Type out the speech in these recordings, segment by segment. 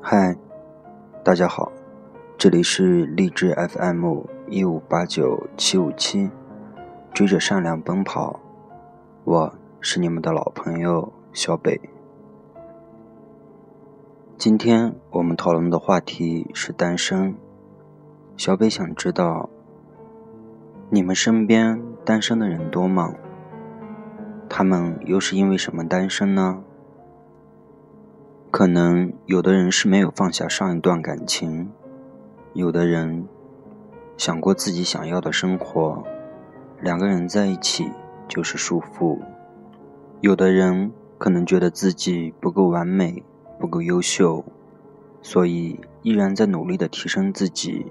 嗨，大家好，这里是励志 FM 一五八九七五七，追着善良奔跑，我是你们的老朋友小北。今天我们讨论的话题是单身，小北想知道，你们身边单身的人多吗？他们又是因为什么单身呢？可能有的人是没有放下上一段感情，有的人想过自己想要的生活，两个人在一起就是束缚。有的人可能觉得自己不够完美，不够优秀，所以依然在努力的提升自己。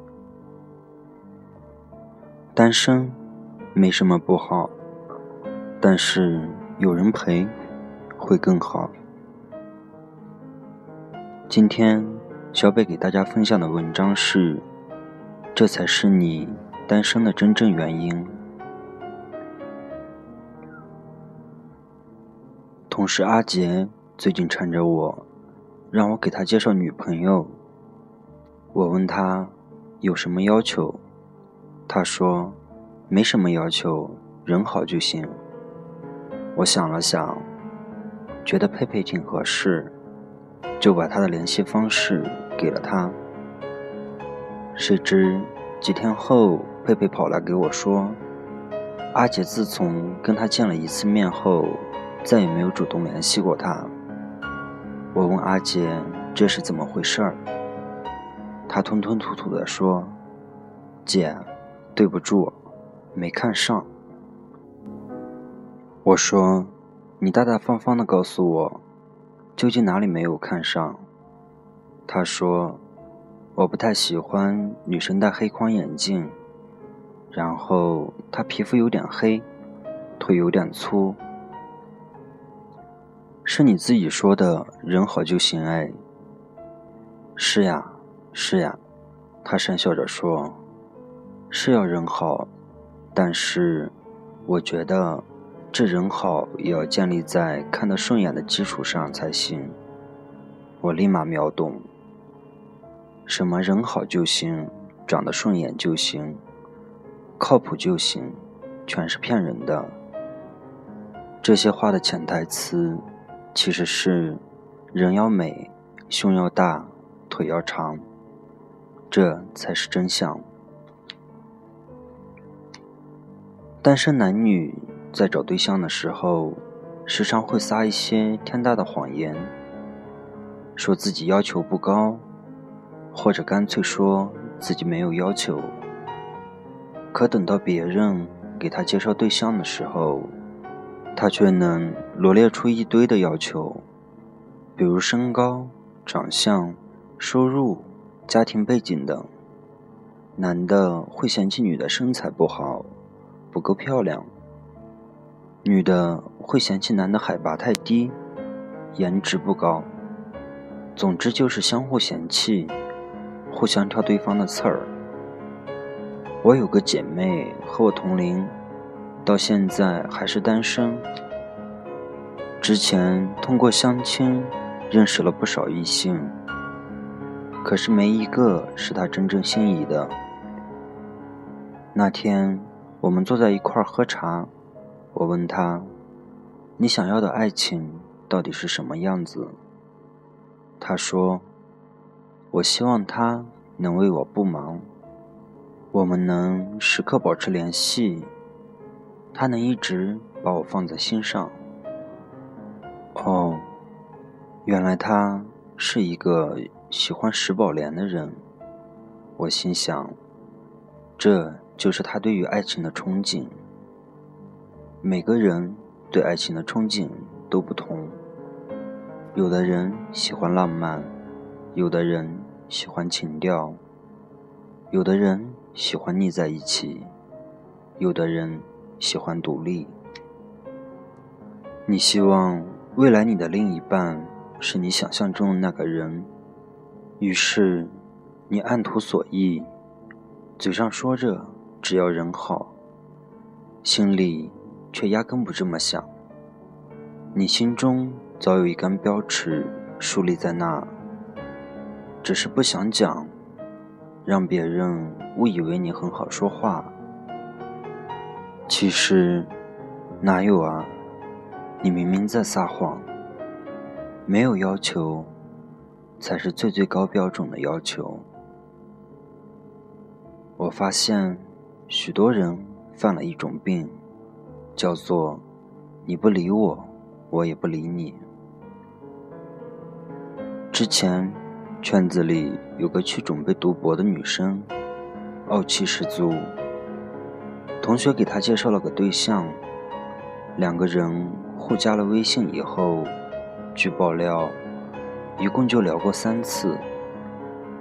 单身没什么不好，但是有人陪会更好。今天，小北给大家分享的文章是：这才是你单身的真正原因。同事阿杰最近缠着我，让我给他介绍女朋友。我问他有什么要求，他说没什么要求，人好就行。我想了想，觉得佩佩挺合适。就把他的联系方式给了他。谁知几天后，佩佩跑来给我说：“阿杰自从跟他见了一次面后，再也没有主动联系过他。”我问阿杰这是怎么回事儿，他吞吞吐吐地说：“姐，对不住，没看上。”我说：“你大大方方的告诉我。”究竟哪里没有看上？他说：“我不太喜欢女生戴黑框眼镜，然后她皮肤有点黑，腿有点粗。”是你自己说的人好就行哎。是呀，是呀，他讪笑着说：“是要人好，但是我觉得。”这人好也要建立在看得顺眼的基础上才行。我立马秒懂，什么人好就行，长得顺眼就行，靠谱就行，全是骗人的。这些话的潜台词，其实是人要美，胸要大，腿要长，这才是真相。单身男女。在找对象的时候，时常会撒一些天大的谎言，说自己要求不高，或者干脆说自己没有要求。可等到别人给他介绍对象的时候，他却能罗列出一堆的要求，比如身高、长相、收入、家庭背景等。男的会嫌弃女的身材不好，不够漂亮。女的会嫌弃男的海拔太低，颜值不高。总之就是相互嫌弃，互相挑对方的刺儿。我有个姐妹和我同龄，到现在还是单身。之前通过相亲认识了不少异性，可是没一个是她真正心仪的。那天我们坐在一块喝茶。我问他：“你想要的爱情到底是什么样子？”他说：“我希望他能为我不忙，我们能时刻保持联系，他能一直把我放在心上。”哦，原来他是一个喜欢石宝莲的人。我心想，这就是他对于爱情的憧憬。每个人对爱情的憧憬都不同，有的人喜欢浪漫，有的人喜欢情调，有的人喜欢腻在一起，有的人喜欢独立。你希望未来你的另一半是你想象中的那个人，于是你按图索骥，嘴上说着只要人好，心里。却压根不这么想。你心中早有一杆标尺竖立在那，只是不想讲，让别人误以为你很好说话。其实哪有啊？你明明在撒谎。没有要求，才是最最高标准的要求。我发现，许多人犯了一种病，叫做“你不理我，我也不理你”。之前，圈子里有个去准备读博的女生，傲气十足。同学给她介绍了个对象，两个人互加了微信以后。据爆料，一共就聊过三次。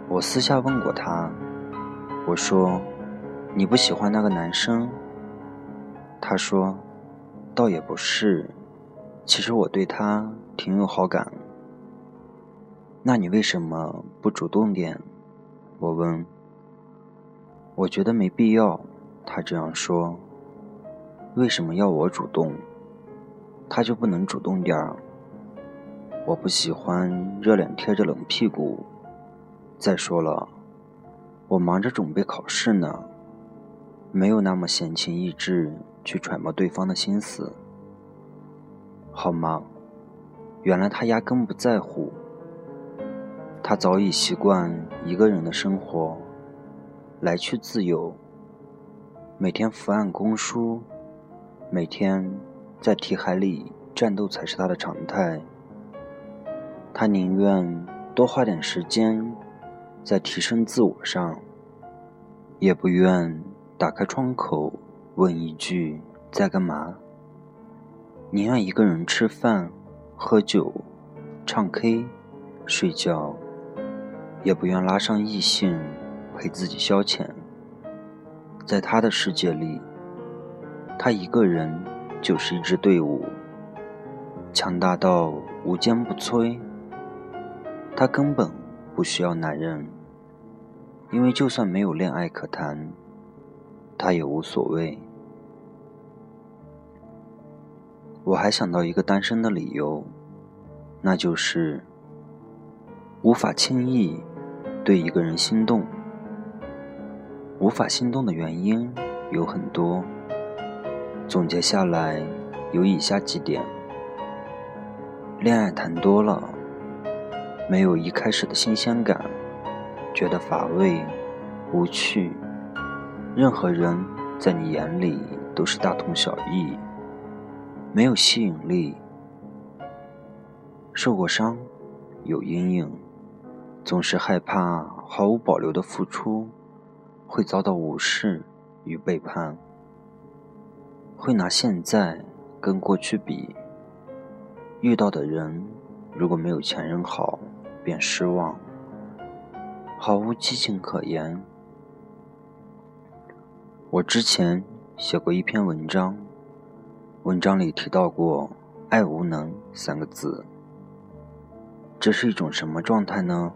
我私下问过他，我说：“你不喜欢那个男生？”他说：“倒也不是，其实我对他挺有好感。”那你为什么不主动点？我问。我觉得没必要。他这样说。为什么要我主动？他就不能主动点儿？我不喜欢热脸贴着冷屁股。再说了，我忙着准备考试呢，没有那么闲情逸致去揣摩对方的心思，好吗？原来他压根不在乎。他早已习惯一个人的生活，来去自由。每天伏案公书，每天在题海里战斗才是他的常态。他宁愿多花点时间在提升自我上，也不愿打开窗口问一句在干嘛。宁愿一个人吃饭、喝酒、唱 K、睡觉，也不愿拉上异性陪自己消遣。在他的世界里，他一个人就是一支队伍，强大到无坚不摧。他根本不需要男人，因为就算没有恋爱可谈，他也无所谓。我还想到一个单身的理由，那就是无法轻易对一个人心动。无法心动的原因有很多，总结下来有以下几点：恋爱谈多了。没有一开始的新鲜感，觉得乏味、无趣。任何人在你眼里都是大同小异，没有吸引力。受过伤，有阴影，总是害怕毫无保留的付出会遭到无视与背叛，会拿现在跟过去比。遇到的人如果没有前任好。便失望，毫无激情可言。我之前写过一篇文章，文章里提到过“爱无能”三个字。这是一种什么状态呢？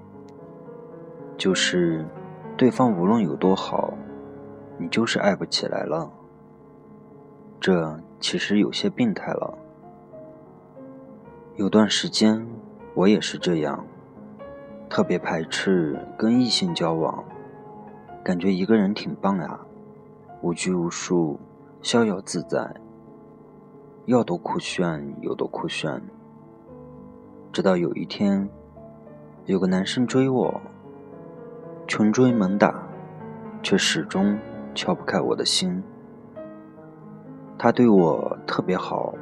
就是对方无论有多好，你就是爱不起来了。这其实有些病态了。有段时间我也是这样。特别排斥跟异性交往，感觉一个人挺棒呀，无拘无束，逍遥自在，要多酷炫有多酷炫。直到有一天，有个男生追我，穷追猛打，却始终敲不开我的心。他对我特别好，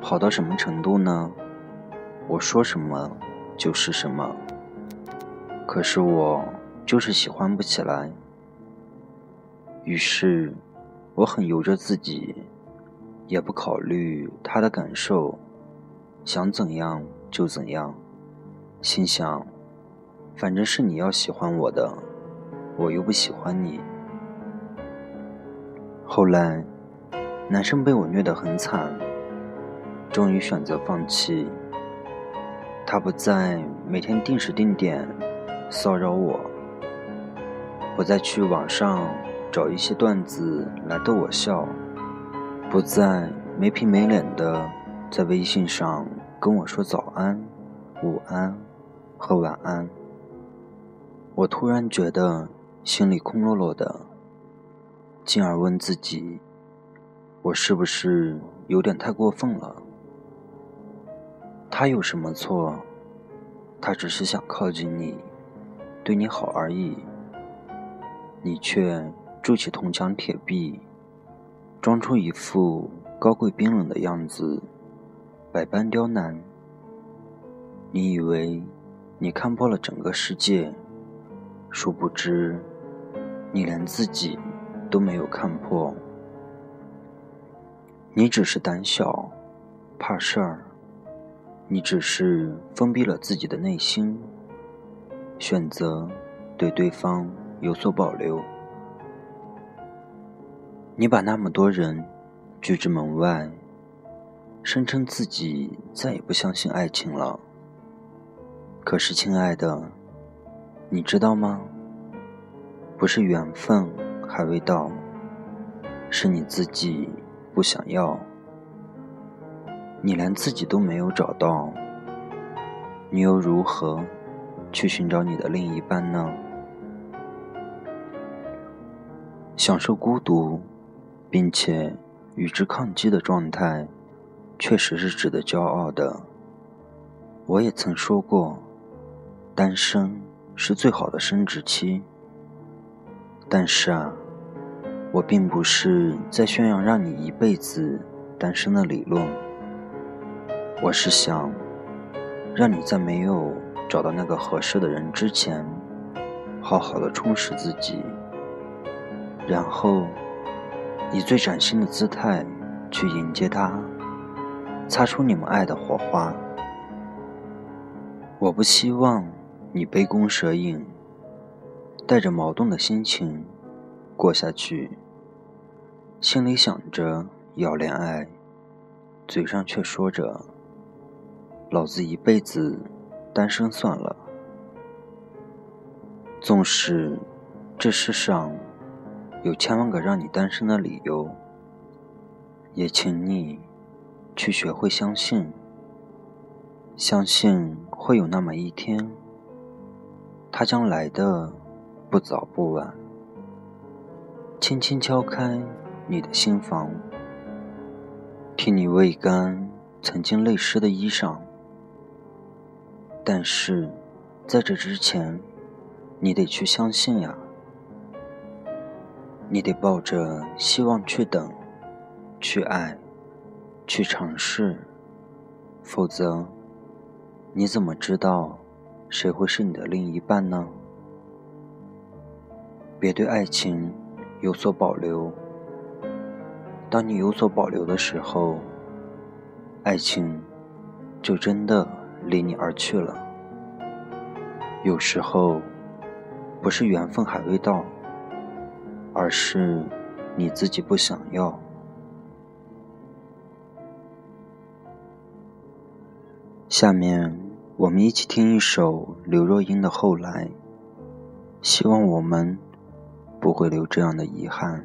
好到什么程度呢？我说什么？就是什么，可是我就是喜欢不起来。于是，我很由着自己，也不考虑他的感受，想怎样就怎样，心想，反正是你要喜欢我的，我又不喜欢你。后来，男生被我虐得很惨，终于选择放弃。他不再每天定时定点骚扰我，不再去网上找一些段子来逗我笑，不再没皮没脸的在微信上跟我说早安、午安和晚安，我突然觉得心里空落落的，进而问自己：我是不是有点太过分了？他有什么错？他只是想靠近你，对你好而已。你却筑起铜墙铁壁，装出一副高贵冰冷的样子，百般刁难。你以为你看破了整个世界，殊不知你连自己都没有看破。你只是胆小，怕事儿。你只是封闭了自己的内心，选择对对方有所保留。你把那么多人拒之门外，声称自己再也不相信爱情了。可是，亲爱的，你知道吗？不是缘分还未到，是你自己不想要。你连自己都没有找到，你又如何去寻找你的另一半呢？享受孤独，并且与之抗击的状态，确实是值得骄傲的。我也曾说过，单身是最好的生殖期。但是啊，我并不是在宣扬让你一辈子单身的理论。我是想，让你在没有找到那个合适的人之前，好好的充实自己，然后以最崭新的姿态去迎接他，擦出你们爱的火花。我不希望你杯弓蛇影，带着矛盾的心情过下去，心里想着要恋爱，嘴上却说着。老子一辈子单身算了。纵使这世上有千万个让你单身的理由，也请你去学会相信，相信会有那么一天，他将来的不早不晚，轻轻敲开你的心房，替你未干曾经泪湿的衣裳。但是，在这之前，你得去相信呀，你得抱着希望去等，去爱，去尝试，否则，你怎么知道谁会是你的另一半呢？别对爱情有所保留。当你有所保留的时候，爱情就真的。离你而去了。有时候，不是缘分还未到，而是你自己不想要。下面，我们一起听一首刘若英的《后来》，希望我们不会留这样的遗憾。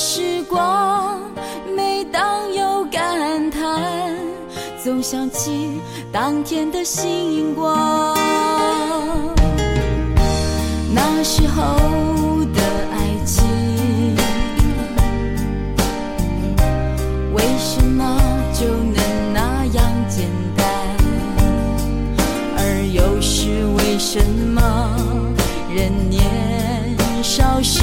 时光，每当有感叹。总想起当天的星光。那时候的爱情，为什么就能那样简单？而又是为什么人年少时，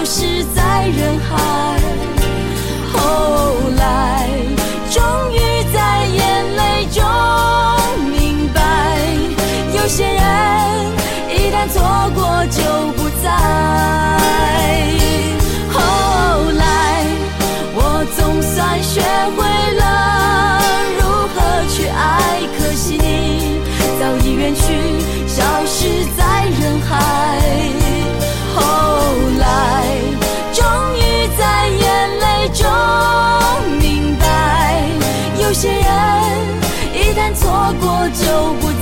消失在人海。些人一旦错过就不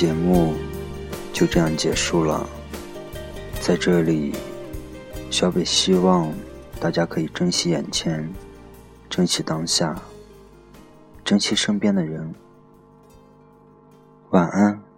节目就这样结束了。在这里，小北希望大家可以珍惜眼前，珍惜当下，珍惜身边的人。晚安。